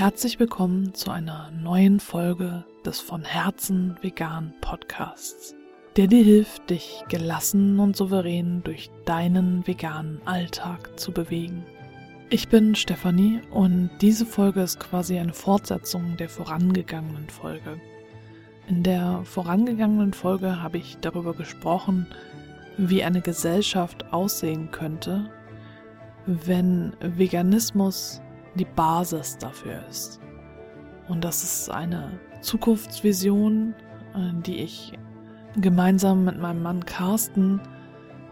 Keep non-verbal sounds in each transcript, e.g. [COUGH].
Herzlich willkommen zu einer neuen Folge des von Herzen vegan Podcasts, der dir hilft, dich gelassen und souverän durch deinen veganen Alltag zu bewegen. Ich bin Stefanie und diese Folge ist quasi eine Fortsetzung der vorangegangenen Folge. In der vorangegangenen Folge habe ich darüber gesprochen, wie eine Gesellschaft aussehen könnte, wenn Veganismus die Basis dafür ist. Und das ist eine Zukunftsvision, äh, die ich gemeinsam mit meinem Mann Carsten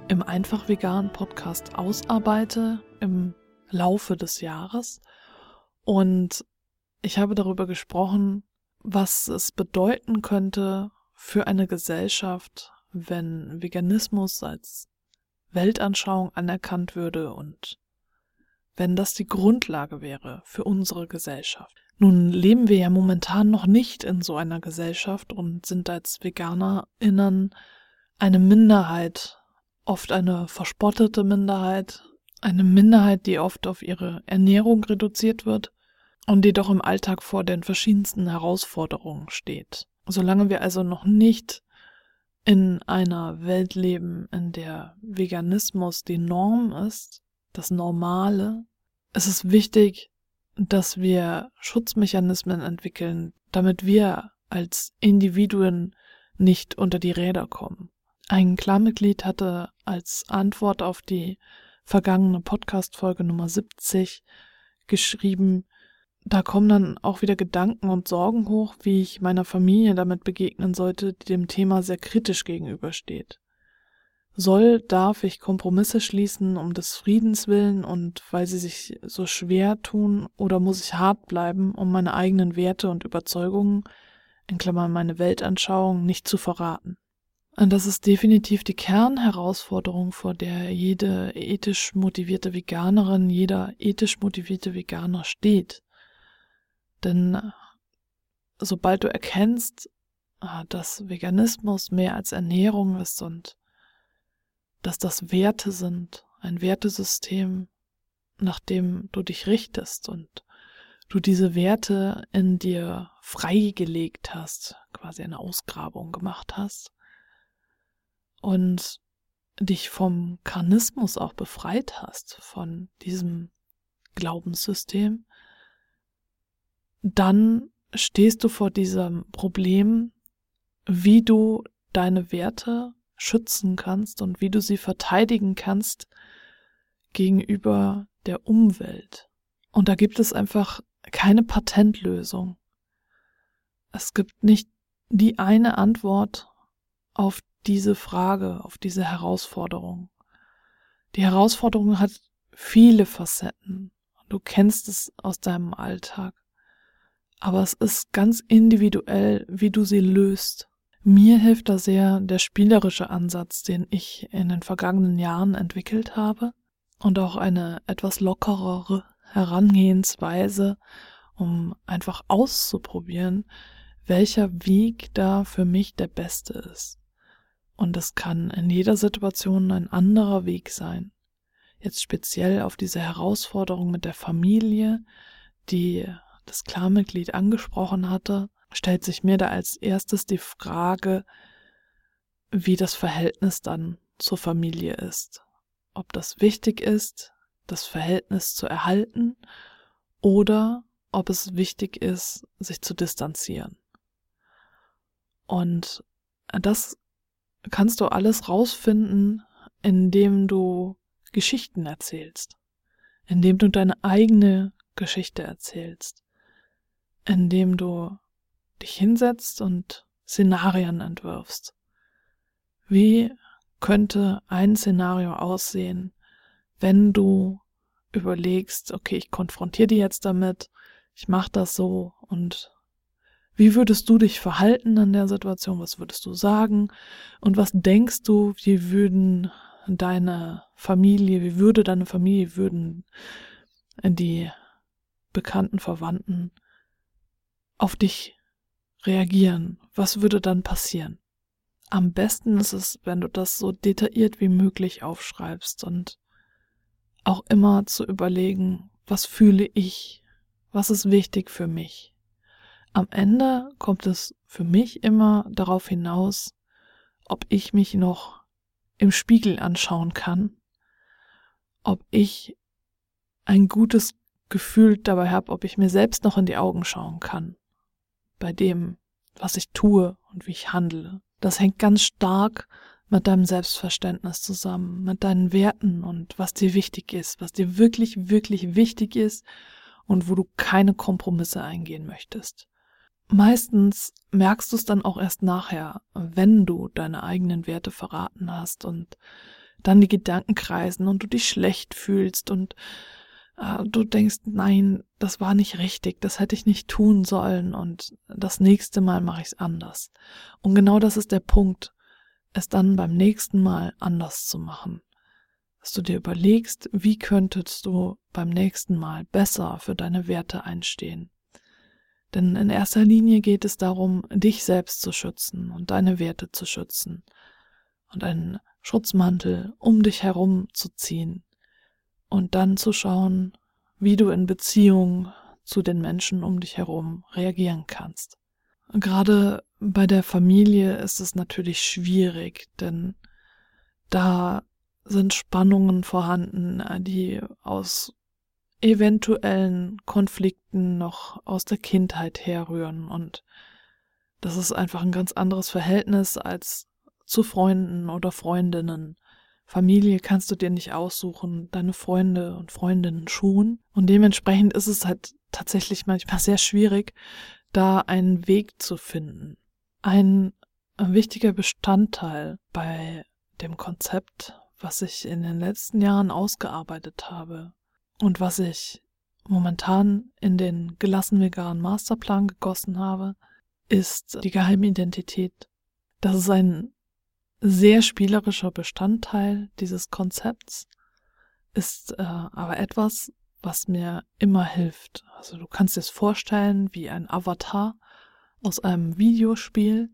im Einfach Vegan Podcast ausarbeite im Laufe des Jahres. Und ich habe darüber gesprochen, was es bedeuten könnte für eine Gesellschaft, wenn Veganismus als Weltanschauung anerkannt würde und wenn das die Grundlage wäre für unsere Gesellschaft. Nun leben wir ja momentan noch nicht in so einer Gesellschaft und sind als VeganerInnen eine Minderheit, oft eine verspottete Minderheit, eine Minderheit, die oft auf ihre Ernährung reduziert wird und die doch im Alltag vor den verschiedensten Herausforderungen steht. Solange wir also noch nicht in einer Welt leben, in der Veganismus die Norm ist, das Normale, es ist wichtig, dass wir Schutzmechanismen entwickeln, damit wir als Individuen nicht unter die Räder kommen. Ein Klarmitglied hatte als Antwort auf die vergangene Podcast-Folge Nummer 70 geschrieben, da kommen dann auch wieder Gedanken und Sorgen hoch, wie ich meiner Familie damit begegnen sollte, die dem Thema sehr kritisch gegenübersteht. Soll, darf ich Kompromisse schließen um des Friedens willen und weil sie sich so schwer tun, oder muss ich hart bleiben, um meine eigenen Werte und Überzeugungen, in Klammern meine Weltanschauung, nicht zu verraten? Und das ist definitiv die Kernherausforderung, vor der jede ethisch motivierte Veganerin, jeder ethisch motivierte Veganer steht. Denn sobald du erkennst, äh, dass Veganismus mehr als Ernährung ist und dass das Werte sind, ein Wertesystem, nach dem du dich richtest und du diese Werte in dir freigelegt hast, quasi eine Ausgrabung gemacht hast und dich vom Karnismus auch befreit hast, von diesem Glaubenssystem, dann stehst du vor diesem Problem, wie du deine Werte schützen kannst und wie du sie verteidigen kannst gegenüber der Umwelt. Und da gibt es einfach keine Patentlösung. Es gibt nicht die eine Antwort auf diese Frage, auf diese Herausforderung. Die Herausforderung hat viele Facetten. Du kennst es aus deinem Alltag. Aber es ist ganz individuell, wie du sie löst. Mir hilft da sehr der spielerische Ansatz, den ich in den vergangenen Jahren entwickelt habe und auch eine etwas lockerere Herangehensweise, um einfach auszuprobieren, welcher Weg da für mich der beste ist. Und es kann in jeder Situation ein anderer Weg sein. Jetzt speziell auf diese Herausforderung mit der Familie, die das Klarmitglied angesprochen hatte, stellt sich mir da als erstes die Frage, wie das Verhältnis dann zur Familie ist. Ob das wichtig ist, das Verhältnis zu erhalten oder ob es wichtig ist, sich zu distanzieren. Und das kannst du alles rausfinden, indem du Geschichten erzählst, indem du deine eigene Geschichte erzählst, indem du dich hinsetzt und Szenarien entwirfst. Wie könnte ein Szenario aussehen, wenn du überlegst, okay, ich konfrontiere die jetzt damit, ich mache das so und wie würdest du dich verhalten in der Situation? Was würdest du sagen? Und was denkst du, wie würden deine Familie, wie würde deine Familie, würden die bekannten Verwandten auf dich reagieren? Was würde dann passieren? Am besten ist es, wenn du das so detailliert wie möglich aufschreibst und auch immer zu überlegen, was fühle ich, Was ist wichtig für mich? Am Ende kommt es für mich immer darauf hinaus, ob ich mich noch im Spiegel anschauen kann, ob ich ein gutes Gefühl dabei habe, ob ich mir selbst noch in die Augen schauen kann, bei dem, was ich tue und wie ich handle. Das hängt ganz stark mit deinem Selbstverständnis zusammen, mit deinen Werten und was dir wichtig ist, was dir wirklich, wirklich wichtig ist und wo du keine Kompromisse eingehen möchtest. Meistens merkst du es dann auch erst nachher, wenn du deine eigenen Werte verraten hast und dann die Gedanken kreisen und du dich schlecht fühlst und du denkst, nein, das war nicht richtig, das hätte ich nicht tun sollen und das nächste Mal mache ich es anders. Und genau das ist der Punkt, es dann beim nächsten Mal anders zu machen. Dass du dir überlegst, wie könntest du beim nächsten Mal besser für deine Werte einstehen. Denn in erster Linie geht es darum, dich selbst zu schützen und deine Werte zu schützen und einen Schutzmantel um dich herum zu ziehen und dann zu schauen, wie du in Beziehung zu den Menschen um dich herum reagieren kannst. Gerade bei der Familie ist es natürlich schwierig, denn da sind Spannungen vorhanden, die aus eventuellen Konflikten noch aus der Kindheit herrühren und das ist einfach ein ganz anderes Verhältnis als zu Freunden oder Freundinnen. Familie kannst du dir nicht aussuchen, deine Freunde und Freundinnen schon. Und dementsprechend ist es halt tatsächlich manchmal sehr schwierig, da einen Weg zu finden. Ein wichtiger Bestandteil bei dem Konzept, was ich in den letzten Jahren ausgearbeitet habe, und was ich momentan in den gelassen veganen Masterplan gegossen habe, ist die Geheimidentität. Das ist ein sehr spielerischer Bestandteil dieses Konzepts, ist äh, aber etwas, was mir immer hilft. Also du kannst dir es vorstellen wie ein Avatar aus einem Videospiel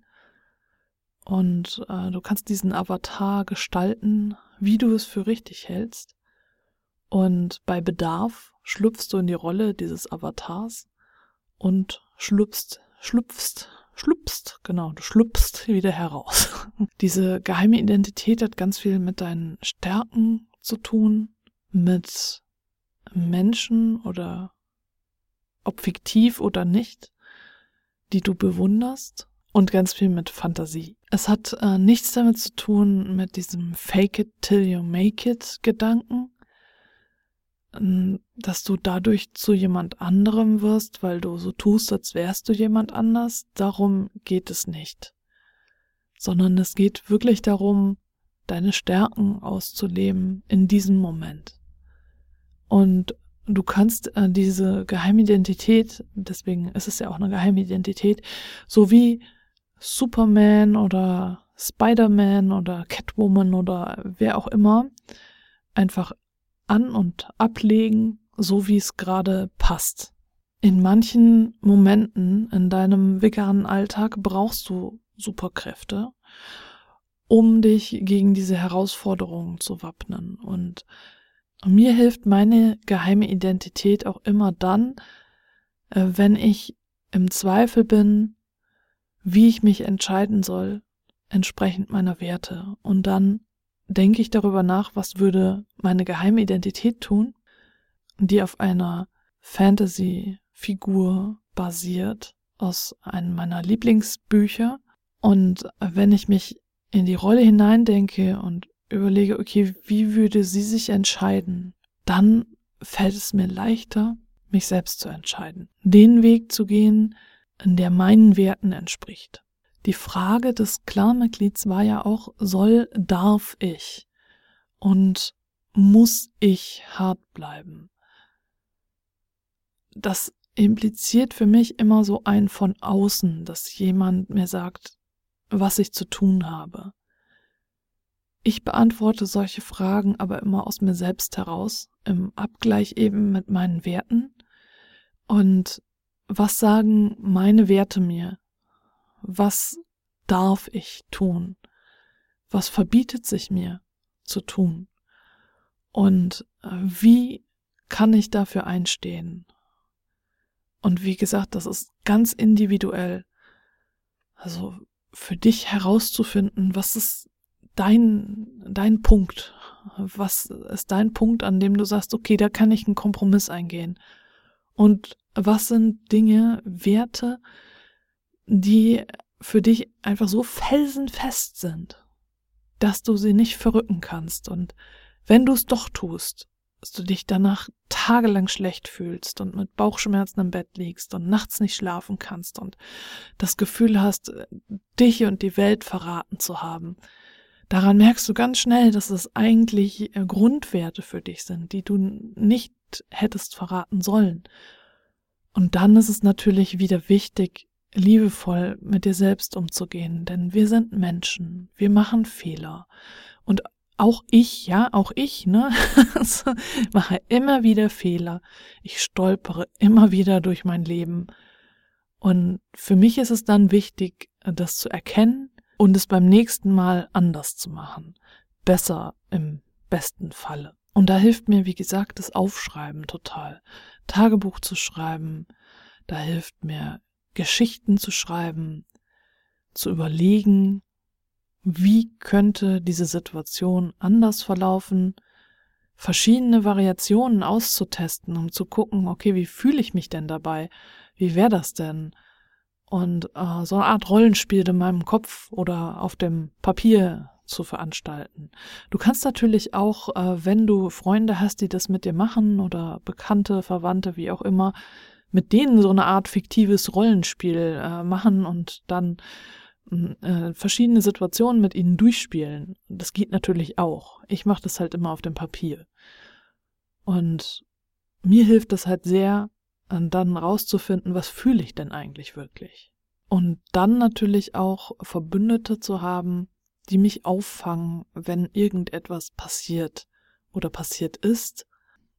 und äh, du kannst diesen Avatar gestalten, wie du es für richtig hältst. Und bei Bedarf schlüpfst du in die Rolle dieses Avatars und schlüpfst, schlüpfst, schlüpfst, genau, du schlüpfst wieder heraus. [LAUGHS] Diese geheime Identität hat ganz viel mit deinen Stärken zu tun, mit Menschen oder ob fiktiv oder nicht, die du bewunderst und ganz viel mit Fantasie. Es hat äh, nichts damit zu tun mit diesem Fake it till you make it Gedanken, dass du dadurch zu jemand anderem wirst, weil du so tust, als wärst du jemand anders. Darum geht es nicht. Sondern es geht wirklich darum, deine Stärken auszuleben in diesem Moment. Und du kannst äh, diese Geheimidentität, deswegen ist es ja auch eine Geheimidentität, so wie Superman oder Spider-Man oder Catwoman oder wer auch immer, einfach an- und ablegen, so wie es gerade passt. In manchen Momenten in deinem veganen Alltag brauchst du Superkräfte, um dich gegen diese Herausforderungen zu wappnen. Und mir hilft meine geheime Identität auch immer dann, äh, wenn ich im Zweifel bin, wie ich mich entscheiden soll, entsprechend meiner Werte. Und dann denke ich darüber nach, was würde meine geheime Identität tun, die auf einer Fantasy-Figur basiert aus einem meiner Lieblingsbücher. Und wenn ich mich in die Rolle hineindenke und überlege, okay, wie würde sie sich entscheiden, dann fällt es mir leichter, mich selbst zu entscheiden. Den Weg zu gehen, der meinen Werten entspricht. Die Frage des Clanmitglieds war ja auch, soll, darf ich und muss ich hart bleiben? Das impliziert für mich immer so ein von außen, dass jemand mir sagt, was ich zu tun habe. Ich beantworte solche Fragen aber immer aus mir selbst heraus, im Abgleich eben mit meinen Werten. Und was sagen meine Werte mir? Was darf ich tun? Was verbietet sich mir zu tun? Und äh, wie kann ich dafür einstehen? Und wie gesagt, das ist ganz individuell. Also für dich herauszufinden, was ist dein, dein Punkt? Was ist dein Punkt, an dem du sagst, okay, da kann ich einen Kompromiss eingehen? Und was sind Dinge, Werte, die für dich einfach so felsenfest sind, dass du sie nicht verrücken kannst. Und wenn du es doch tust, dass du dich danach tagelang schlecht fühlst und mit Bauchschmerzen im Bett liegst und nachts nicht schlafen kannst und das Gefühl hast, dich und die Welt verraten zu haben, daran merkst du ganz schnell, dass es eigentlich äh, Grundwerte für dich sind, die du nicht hättest verraten sollen. Und dann ist es natürlich wieder wichtig, liebevoll mit dir selbst umzugehen, denn wir sind Menschen, wir machen Fehler. Und auch ich, ja, auch ich, ne, [LAUGHS] mache immer wieder Fehler. Ich stolpere immer wieder durch mein Leben. Und für mich ist es dann wichtig, das zu erkennen und es beim nächsten Mal anders zu machen. Besser im besten Falle. Und da hilft mir, wie gesagt, das Aufschreiben total. Tagebuch zu schreiben, da hilft mir Geschichten zu schreiben, zu überlegen, wie könnte diese Situation anders verlaufen, verschiedene Variationen auszutesten, um zu gucken, okay, wie fühle ich mich denn dabei? Wie wäre das denn? Und äh, so eine Art Rollenspiel in meinem Kopf oder auf dem Papier zu veranstalten. Du kannst natürlich auch, äh, wenn du Freunde hast, die das mit dir machen oder Bekannte, Verwandte, wie auch immer, mit denen so eine Art fiktives Rollenspiel äh, machen und dann äh, verschiedene Situationen mit ihnen durchspielen. Das geht natürlich auch. Ich mache das halt immer auf dem Papier. Und mir hilft das halt sehr, dann rauszufinden, was fühle ich denn eigentlich wirklich. Und dann natürlich auch Verbündete zu haben, die mich auffangen, wenn irgendetwas passiert oder passiert ist,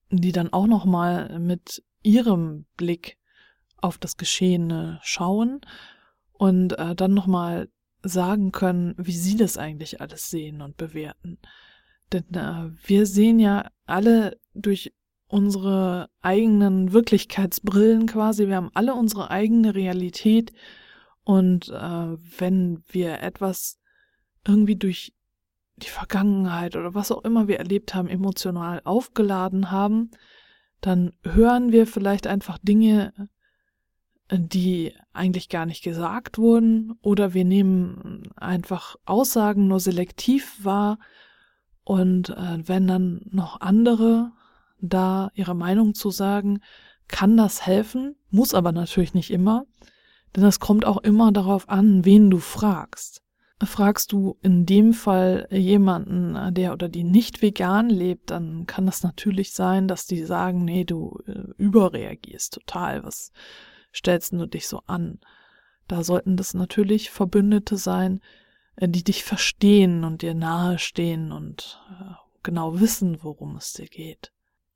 die dann auch nochmal mit ihrem Blick auf das Geschehene schauen und äh, dann nochmal sagen können, wie sie das eigentlich alles sehen und bewerten. Denn äh, wir sehen ja alle durch unsere eigenen Wirklichkeitsbrillen quasi, wir haben alle unsere eigene Realität und äh, wenn wir etwas irgendwie durch die Vergangenheit oder was auch immer wir erlebt haben, emotional aufgeladen haben, dann hören wir vielleicht einfach Dinge, die eigentlich gar nicht gesagt wurden, oder wir nehmen einfach Aussagen nur selektiv wahr, und äh, wenn dann noch andere da ihre Meinung zu sagen, kann das helfen, muss aber natürlich nicht immer, denn es kommt auch immer darauf an, wen du fragst. Fragst du in dem Fall jemanden, der oder die nicht vegan lebt, dann kann es natürlich sein, dass die sagen, nee, du äh, überreagierst total, was stellst du dich so an? Da sollten das natürlich Verbündete sein, äh, die dich verstehen und dir nahestehen und äh, genau wissen, worum es dir geht.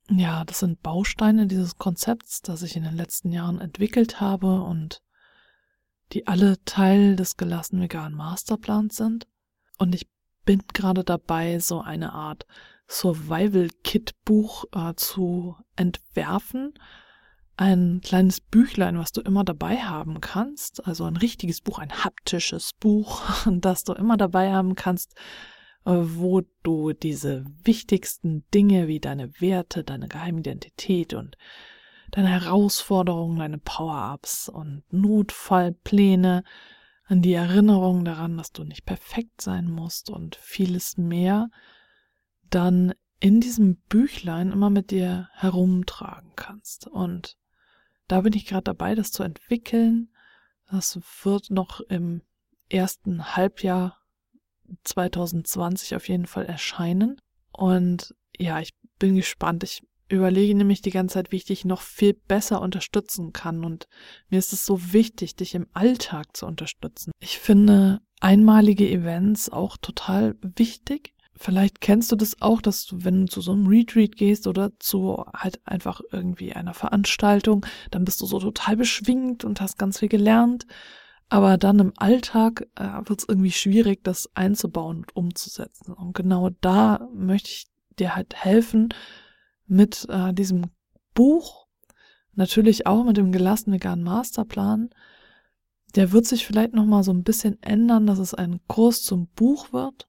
Ja, das sind Bausteine dieses Konzepts, das ich in den letzten Jahren entwickelt habe und die alle Teil des gelassen veganen Masterplans sind. Und ich bin gerade dabei, so eine Art Survival-Kit-Buch äh, zu entwerfen. Ein kleines Büchlein, was du immer dabei haben kannst. Also ein richtiges Buch, ein haptisches Buch, [LAUGHS] das du immer dabei haben kannst, äh, wo du diese wichtigsten Dinge wie deine Werte, deine Geheimidentität und deine Herausforderungen, deine Power-Ups und Notfallpläne, an die Erinnerung daran, dass du nicht perfekt sein musst und vieles mehr, dann in diesem Büchlein immer mit dir herumtragen kannst. Und da bin ich gerade dabei, das zu entwickeln. Das wird noch im ersten Halbjahr 2020 auf jeden Fall erscheinen. Und ja, ich bin gespannt. Ich überlege nämlich die ganze Zeit, wie ich dich noch viel besser unterstützen kann. Und mir ist es so wichtig, dich im Alltag zu unterstützen. Ich finde einmalige Events auch total wichtig. Vielleicht kennst du das auch, dass du, wenn du zu so einem Retreat gehst oder zu halt einfach irgendwie einer Veranstaltung, dann bist du so total beschwingt und hast ganz viel gelernt. Aber dann im Alltag äh, wird es irgendwie schwierig, das einzubauen und umzusetzen. Und genau da möchte ich dir halt helfen, mit äh, diesem Buch, natürlich auch mit dem gelassen veganen Masterplan. Der wird sich vielleicht noch mal so ein bisschen ändern, dass es ein Kurs zum Buch wird.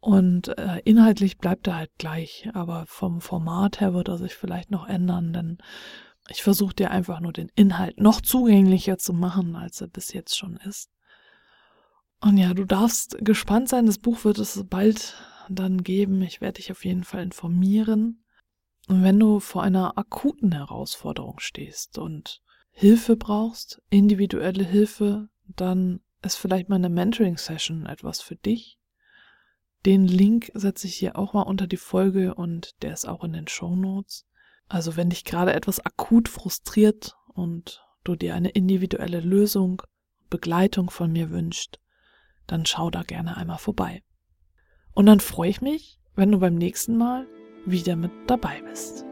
Und äh, inhaltlich bleibt er halt gleich, aber vom Format her wird er sich vielleicht noch ändern, denn ich versuche dir einfach nur den Inhalt noch zugänglicher zu machen, als er bis jetzt schon ist. Und ja, du darfst gespannt sein. Das Buch wird es bald dann geben. Ich werde dich auf jeden Fall informieren. Und wenn du vor einer akuten Herausforderung stehst und Hilfe brauchst, individuelle Hilfe, dann ist vielleicht meine Mentoring-Session etwas für dich. Den Link setze ich hier auch mal unter die Folge und der ist auch in den Show Notes. Also wenn dich gerade etwas akut frustriert und du dir eine individuelle Lösung, Begleitung von mir wünscht, dann schau da gerne einmal vorbei. Und dann freue ich mich, wenn du beim nächsten Mal wieder mit dabei bist.